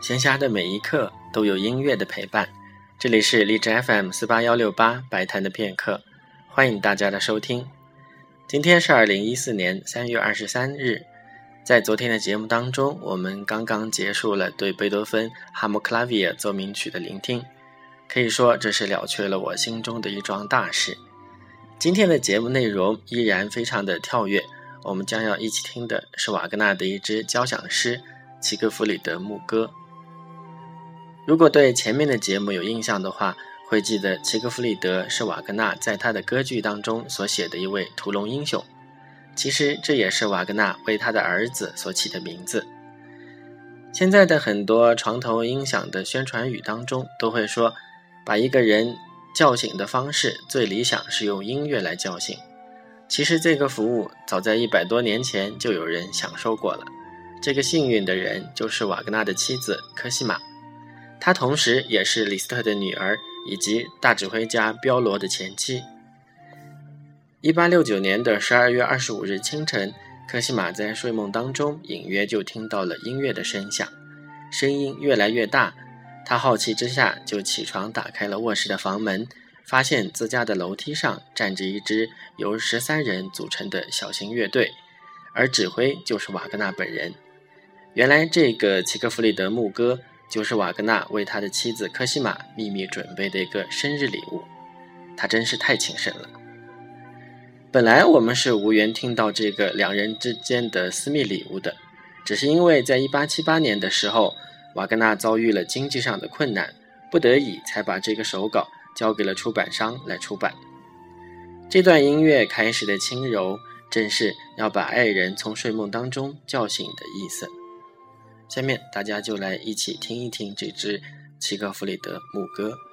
闲暇的每一刻都有音乐的陪伴。这里是荔枝 FM 四八幺六八白谈的片刻，欢迎大家的收听。今天是二零一四年三月二十三日，在昨天的节目当中，我们刚刚结束了对贝多芬《哈姆克拉维尔奏鸣曲》的聆听，可以说这是了却了我心中的一桩大事。今天的节目内容依然非常的跳跃，我们将要一起听的是瓦格纳的一支交响诗《齐格弗里德牧歌》。如果对前面的节目有印象的话，会记得齐格弗里德是瓦格纳在他的歌剧当中所写的一位屠龙英雄。其实这也是瓦格纳为他的儿子所起的名字。现在的很多床头音响的宣传语当中都会说，把一个人叫醒的方式最理想是用音乐来叫醒。其实这个服务早在一百多年前就有人享受过了。这个幸运的人就是瓦格纳的妻子科西玛。她同时也是李斯特的女儿，以及大指挥家彪罗的前妻。一八六九年的十二月二十五日清晨，科西玛在睡梦当中隐约就听到了音乐的声响，声音越来越大。他好奇之下就起床，打开了卧室的房门，发现自家的楼梯上站着一支由十三人组成的小型乐队，而指挥就是瓦格纳本人。原来这个齐克弗里德牧歌。就是瓦格纳为他的妻子科西玛秘密准备的一个生日礼物，他真是太谨慎了。本来我们是无缘听到这个两人之间的私密礼物的，只是因为在一八七八年的时候，瓦格纳遭遇了经济上的困难，不得已才把这个手稿交给了出版商来出版。这段音乐开始的轻柔，正是要把爱人从睡梦当中叫醒的意思。下面大家就来一起听一听这支齐格弗里德牧歌。